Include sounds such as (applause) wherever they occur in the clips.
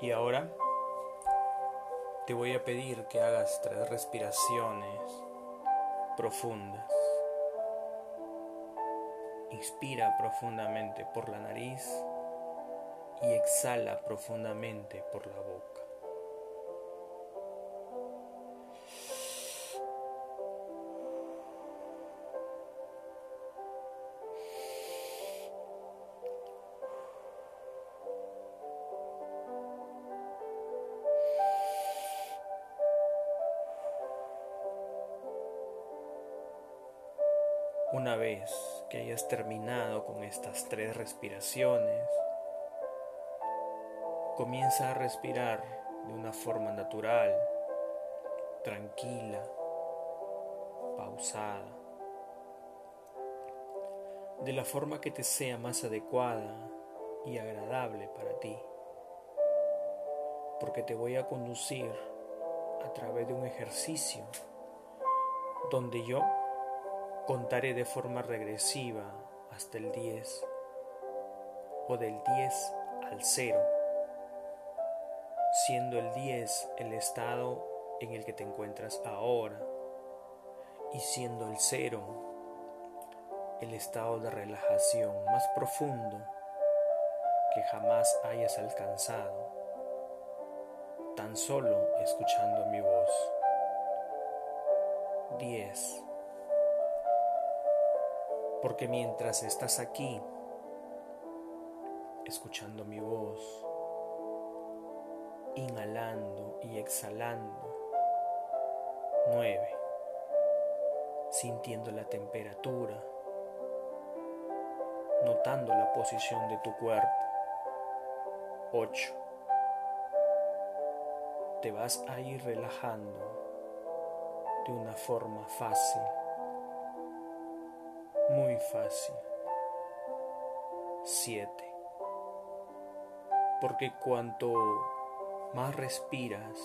Y ahora te voy a pedir que hagas tres respiraciones profundas. Inspira profundamente por la nariz y exhala profundamente por la boca. Una vez que hayas terminado con estas tres respiraciones, comienza a respirar de una forma natural, tranquila, pausada, de la forma que te sea más adecuada y agradable para ti, porque te voy a conducir a través de un ejercicio donde yo Contaré de forma regresiva hasta el 10 o del 10 al 0, siendo el 10 el estado en el que te encuentras ahora y siendo el 0 el estado de relajación más profundo que jamás hayas alcanzado, tan solo escuchando mi voz. 10 porque mientras estás aquí, escuchando mi voz, inhalando y exhalando, nueve, sintiendo la temperatura, notando la posición de tu cuerpo, ocho, te vas a ir relajando de una forma fácil muy fácil. 7. Porque cuanto más respiras,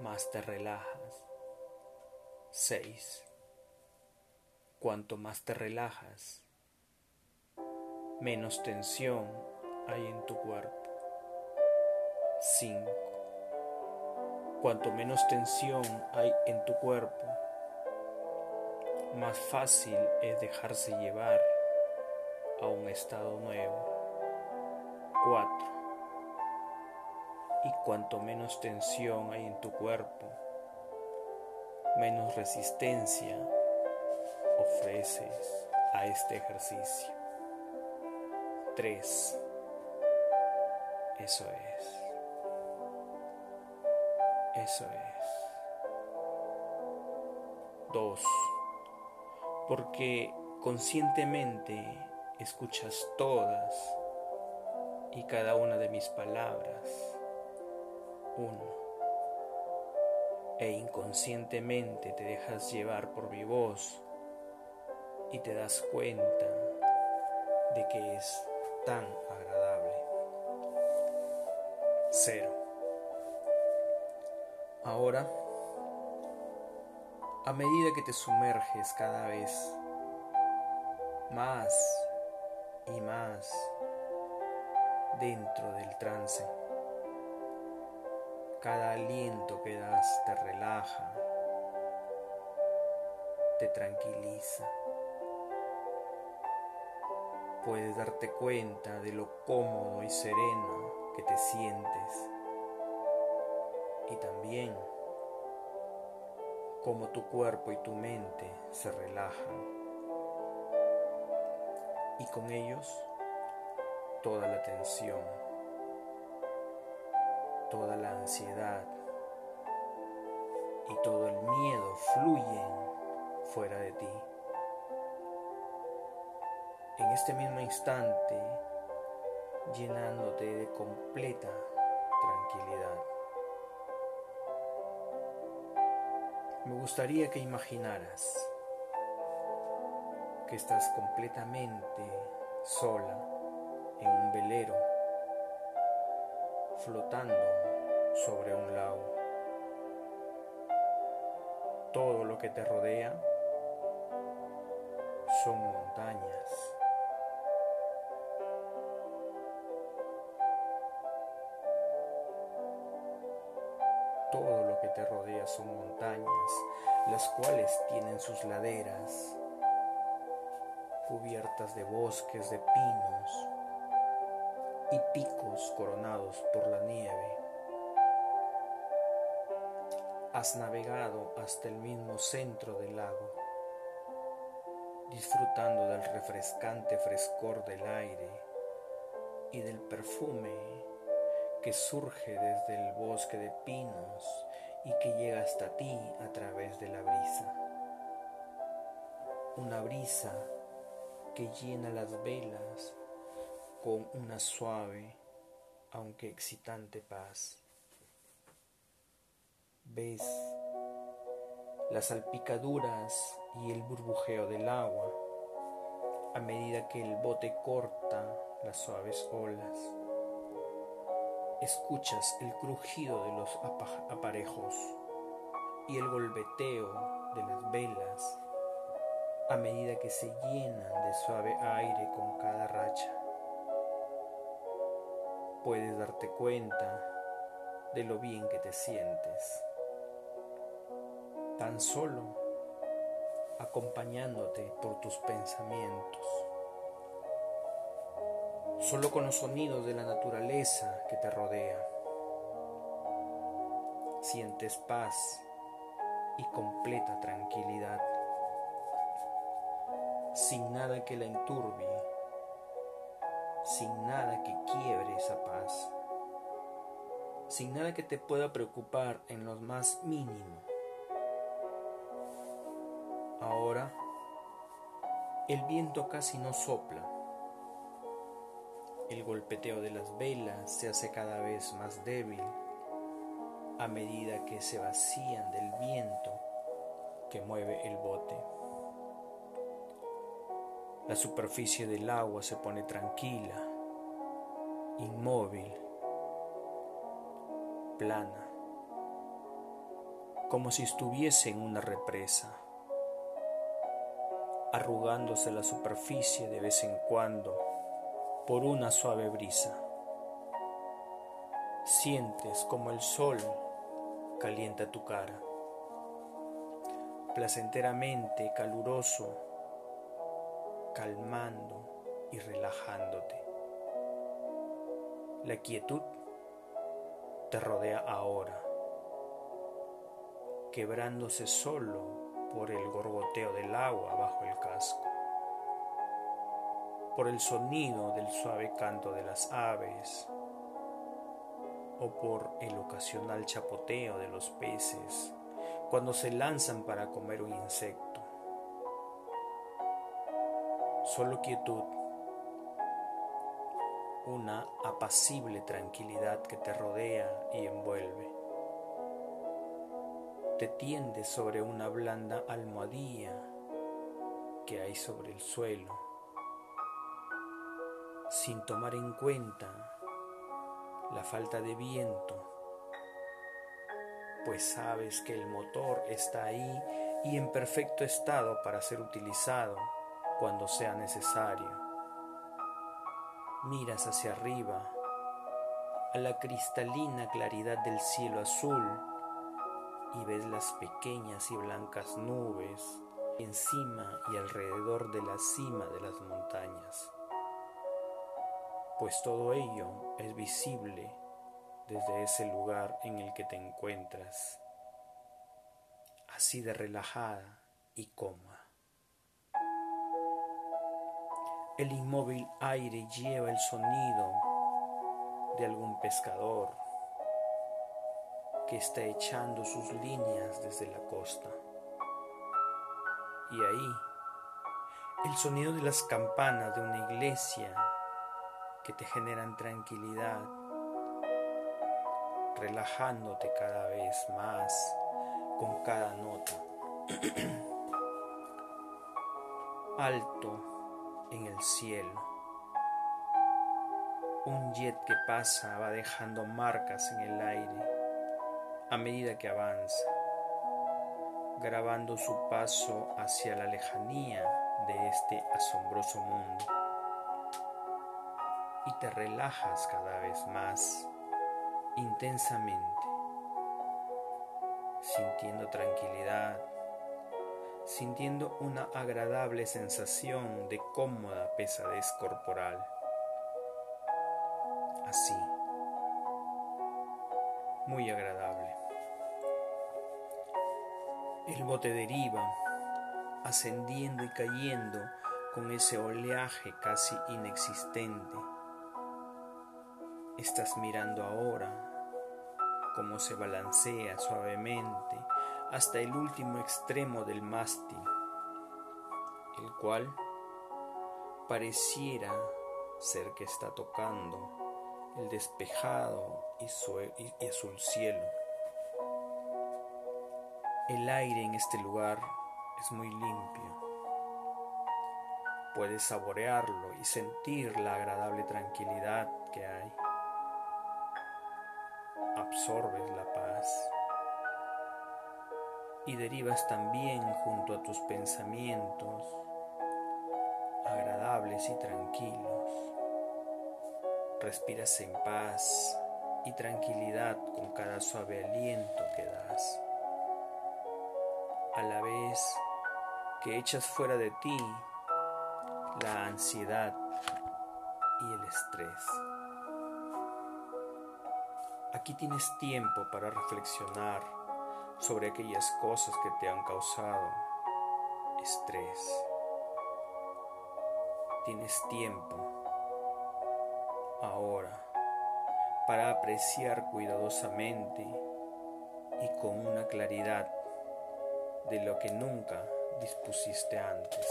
más te relajas. 6. Cuanto más te relajas, menos tensión hay en tu cuerpo. 5. Cuanto menos tensión hay en tu cuerpo, más fácil es dejarse llevar a un estado nuevo. 4. Y cuanto menos tensión hay en tu cuerpo, menos resistencia ofreces a este ejercicio. 3. Eso es. Eso es. 2 porque conscientemente escuchas todas y cada una de mis palabras. Uno. E inconscientemente te dejas llevar por mi voz y te das cuenta de que es tan agradable. Cero. Ahora a medida que te sumerges cada vez más y más dentro del trance. Cada aliento que das te relaja, te tranquiliza. Puedes darte cuenta de lo cómodo y sereno que te sientes y también como tu cuerpo y tu mente se relajan y con ellos toda la tensión, toda la ansiedad y todo el miedo fluyen fuera de ti. En este mismo instante, llenándote de completa tranquilidad. Me gustaría que imaginaras que estás completamente sola en un velero, flotando sobre un lago. Todo lo que te rodea te rodea son montañas, las cuales tienen sus laderas cubiertas de bosques de pinos y picos coronados por la nieve. Has navegado hasta el mismo centro del lago, disfrutando del refrescante frescor del aire y del perfume que surge desde el bosque de pinos y que llega hasta ti a través de la brisa. Una brisa que llena las velas con una suave, aunque excitante paz. Ves las salpicaduras y el burbujeo del agua a medida que el bote corta las suaves olas. Escuchas el crujido de los aparejos y el golpeteo de las velas a medida que se llenan de suave aire con cada racha. Puedes darte cuenta de lo bien que te sientes, tan solo acompañándote por tus pensamientos, solo con los sonidos de la naturaleza que te rodea. Sientes paz y completa tranquilidad sin nada que la enturbie, sin nada que quiebre esa paz, sin nada que te pueda preocupar en lo más mínimo. Ahora el viento casi no sopla, el golpeteo de las velas se hace cada vez más débil a medida que se vacían del viento que mueve el bote. La superficie del agua se pone tranquila, inmóvil, plana, como si estuviese en una represa, arrugándose la superficie de vez en cuando por una suave brisa. Sientes como el sol calienta tu cara, placenteramente caluroso calmando y relajándote. La quietud te rodea ahora, quebrándose solo por el gorgoteo del agua bajo el casco, por el sonido del suave canto de las aves o por el ocasional chapoteo de los peces cuando se lanzan para comer un insecto solo quietud, una apacible tranquilidad que te rodea y envuelve. Te tiendes sobre una blanda almohadilla que hay sobre el suelo, sin tomar en cuenta la falta de viento, pues sabes que el motor está ahí y en perfecto estado para ser utilizado cuando sea necesario. Miras hacia arriba, a la cristalina claridad del cielo azul y ves las pequeñas y blancas nubes encima y alrededor de la cima de las montañas, pues todo ello es visible desde ese lugar en el que te encuentras, así de relajada y cómoda. El inmóvil aire lleva el sonido de algún pescador que está echando sus líneas desde la costa. Y ahí, el sonido de las campanas de una iglesia que te generan tranquilidad, relajándote cada vez más con cada nota. (clears throat) Alto en el cielo. Un jet que pasa va dejando marcas en el aire a medida que avanza, grabando su paso hacia la lejanía de este asombroso mundo. Y te relajas cada vez más intensamente, sintiendo tranquilidad, sintiendo una agradable sensación de cómoda pesadez corporal. Así, muy agradable. El bote deriva, ascendiendo y cayendo con ese oleaje casi inexistente. Estás mirando ahora cómo se balancea suavemente hasta el último extremo del mástil, el cual pareciera ser que está tocando el despejado y, azul cielo. El aire en este lugar es muy limpio. Puedes saborearlo y sentir la agradable tranquilidad que hay. Absorbes la paz y derivas también junto a tus pensamientos agradables y tranquilos. Respiras en paz y tranquilidad con cada suave aliento que das. A la vez que echas fuera de ti la ansiedad y el estrés. Aquí tienes tiempo para reflexionar sobre aquellas cosas que te han causado estrés. Tienes tiempo ahora para apreciar cuidadosamente y con una claridad de lo que nunca dispusiste antes.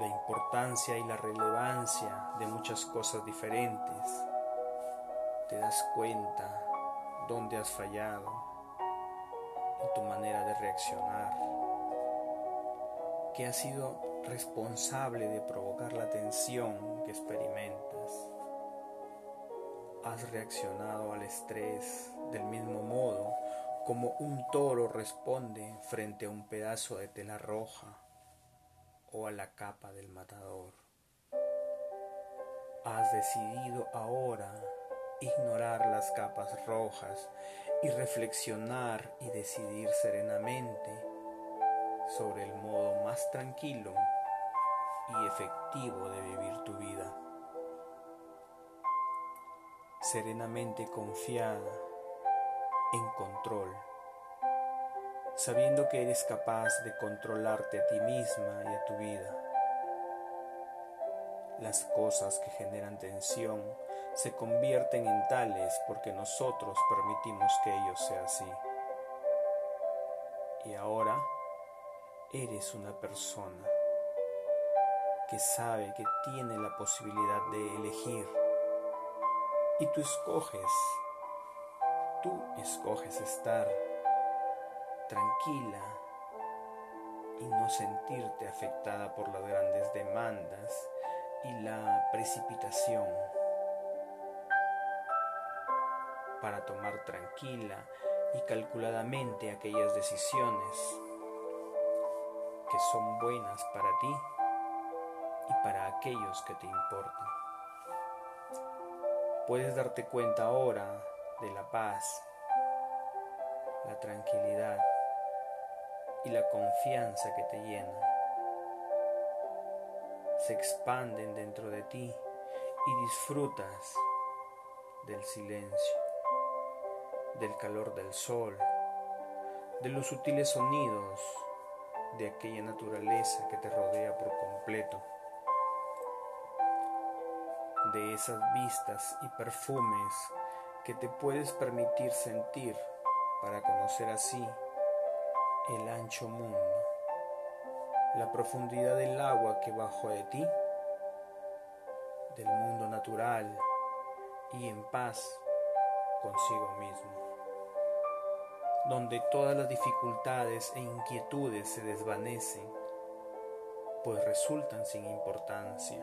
La importancia y la relevancia de muchas cosas diferentes. Te das cuenta dónde has fallado en tu manera de reaccionar, que has sido responsable de provocar la tensión que experimentas. Has reaccionado al estrés del mismo modo como un toro responde frente a un pedazo de tela roja o a la capa del matador. Has decidido ahora ignorar las capas rojas y reflexionar y decidir serenamente sobre el modo más tranquilo y efectivo de vivir tu vida. Serenamente confiada, en control, sabiendo que eres capaz de controlarte a ti misma y a tu vida. Las cosas que generan tensión se convierten en tales porque nosotros permitimos que ello sea así. Y ahora eres una persona que sabe que tiene la posibilidad de elegir. Y tú escoges, tú escoges estar tranquila y no sentirte afectada por las grandes demandas y la precipitación para tomar tranquila y calculadamente aquellas decisiones que son buenas para ti y para aquellos que te importan. Puedes darte cuenta ahora de la paz, la tranquilidad y la confianza que te llenan. Se expanden dentro de ti y disfrutas del silencio del calor del sol, de los sutiles sonidos de aquella naturaleza que te rodea por completo, de esas vistas y perfumes que te puedes permitir sentir para conocer así el ancho mundo, la profundidad del agua que bajo de ti, del mundo natural y en paz consigo mismo donde todas las dificultades e inquietudes se desvanecen, pues resultan sin importancia,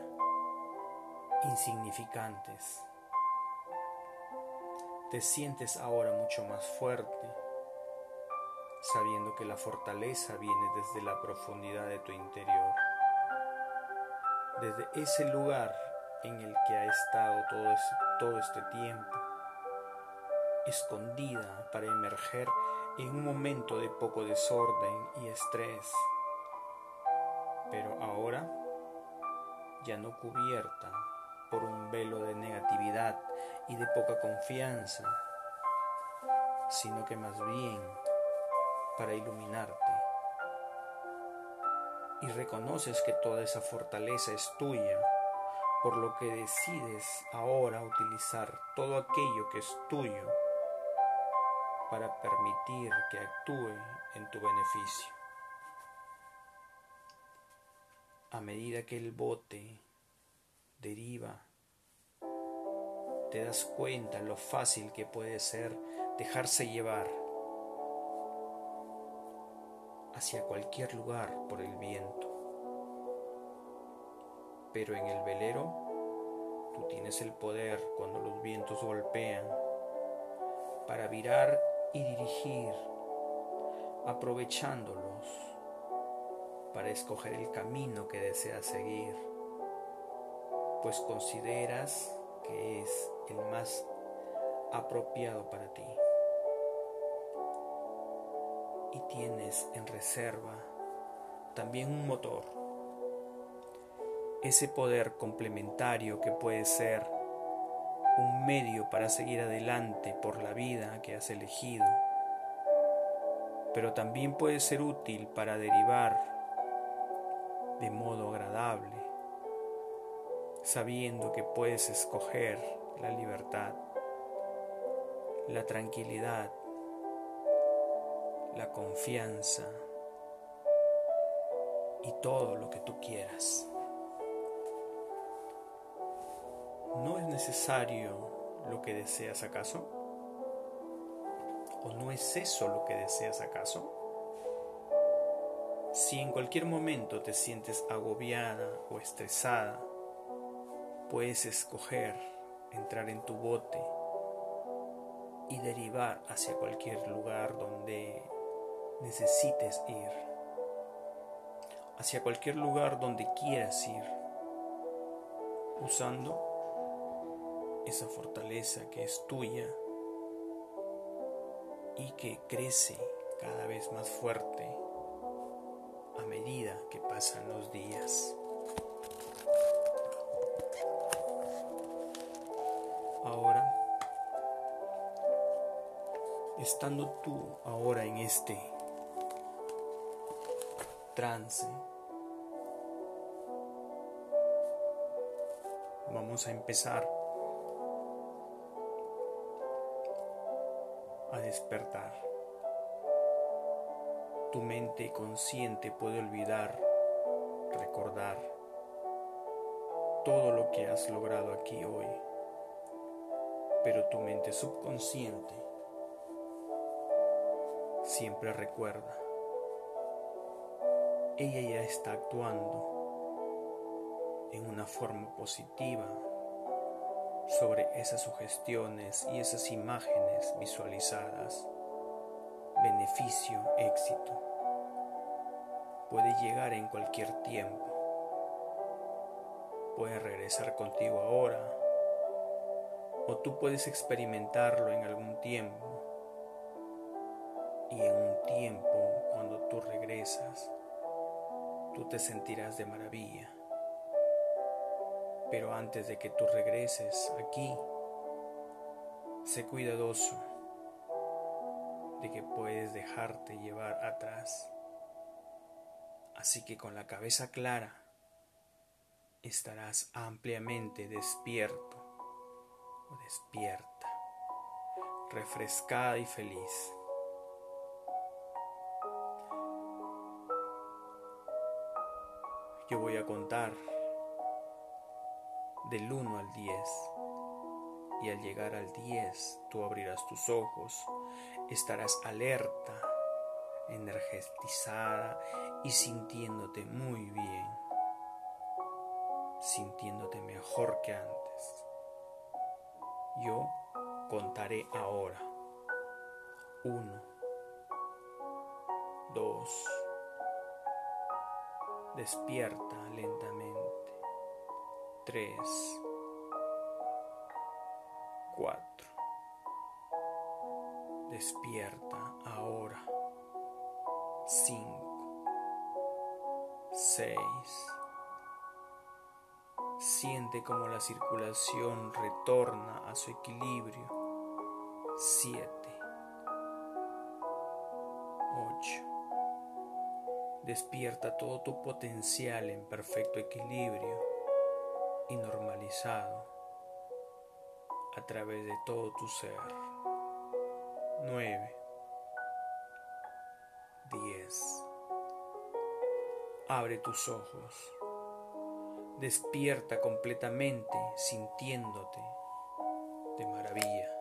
insignificantes. Te sientes ahora mucho más fuerte, sabiendo que la fortaleza viene desde la profundidad de tu interior, desde ese lugar en el que ha estado todo, todo este tiempo escondida para emerger en un momento de poco desorden y estrés, pero ahora ya no cubierta por un velo de negatividad y de poca confianza, sino que más bien para iluminarte. Y reconoces que toda esa fortaleza es tuya, por lo que decides ahora utilizar todo aquello que es tuyo para permitir que actúe en tu beneficio. A medida que el bote deriva, te das cuenta lo fácil que puede ser dejarse llevar hacia cualquier lugar por el viento. Pero en el velero tú tienes el poder cuando los vientos golpean para virar y dirigir, aprovechándolos para escoger el camino que deseas seguir, pues consideras que es el más apropiado para ti. Y tienes en reserva también un motor, ese poder complementario que puede ser un medio para seguir adelante por la vida que has elegido, pero también puede ser útil para derivar de modo agradable, sabiendo que puedes escoger la libertad, la tranquilidad, la confianza y todo lo que tú quieras. ¿No es necesario lo que deseas acaso? ¿O no es eso lo que deseas acaso? Si en cualquier momento te sientes agobiada o estresada, puedes escoger entrar en tu bote y derivar hacia cualquier lugar donde necesites ir, hacia cualquier lugar donde quieras ir, usando esa fortaleza que es tuya y que crece cada vez más fuerte a medida que pasan los días. Ahora, estando tú ahora en este trance, vamos a empezar a despertar. Tu mente consciente puede olvidar, recordar todo lo que has logrado aquí hoy, pero tu mente subconsciente siempre recuerda. Ella ya está actuando en una forma positiva sobre esas sugestiones y esas imágenes visualizadas. Beneficio, éxito. Puede llegar en cualquier tiempo. Puede regresar contigo ahora. O tú puedes experimentarlo en algún tiempo. Y en un tiempo, cuando tú regresas, tú te sentirás de maravilla. Pero antes de que tú regreses aquí, sé cuidadoso de que puedes dejarte llevar atrás. Así que con la cabeza clara estarás ampliamente despierto o despierta, refrescada y feliz. Yo voy a contar del 1 al 10. Y al llegar al 10, tú abrirás tus ojos, estarás alerta, energizada y sintiéndote muy bien, sintiéndote mejor que antes. Yo contaré ahora. 1, 2, despierta lentamente. 3, 4, Despierta ahora. 5, 6. Siente como la circulación retorna a su equilibrio. 7, 8. Despierta todo tu potencial en perfecto equilibrio y normalizado a través de todo tu ser. 9, 10. Abre tus ojos. Despierta completamente sintiéndote de maravilla.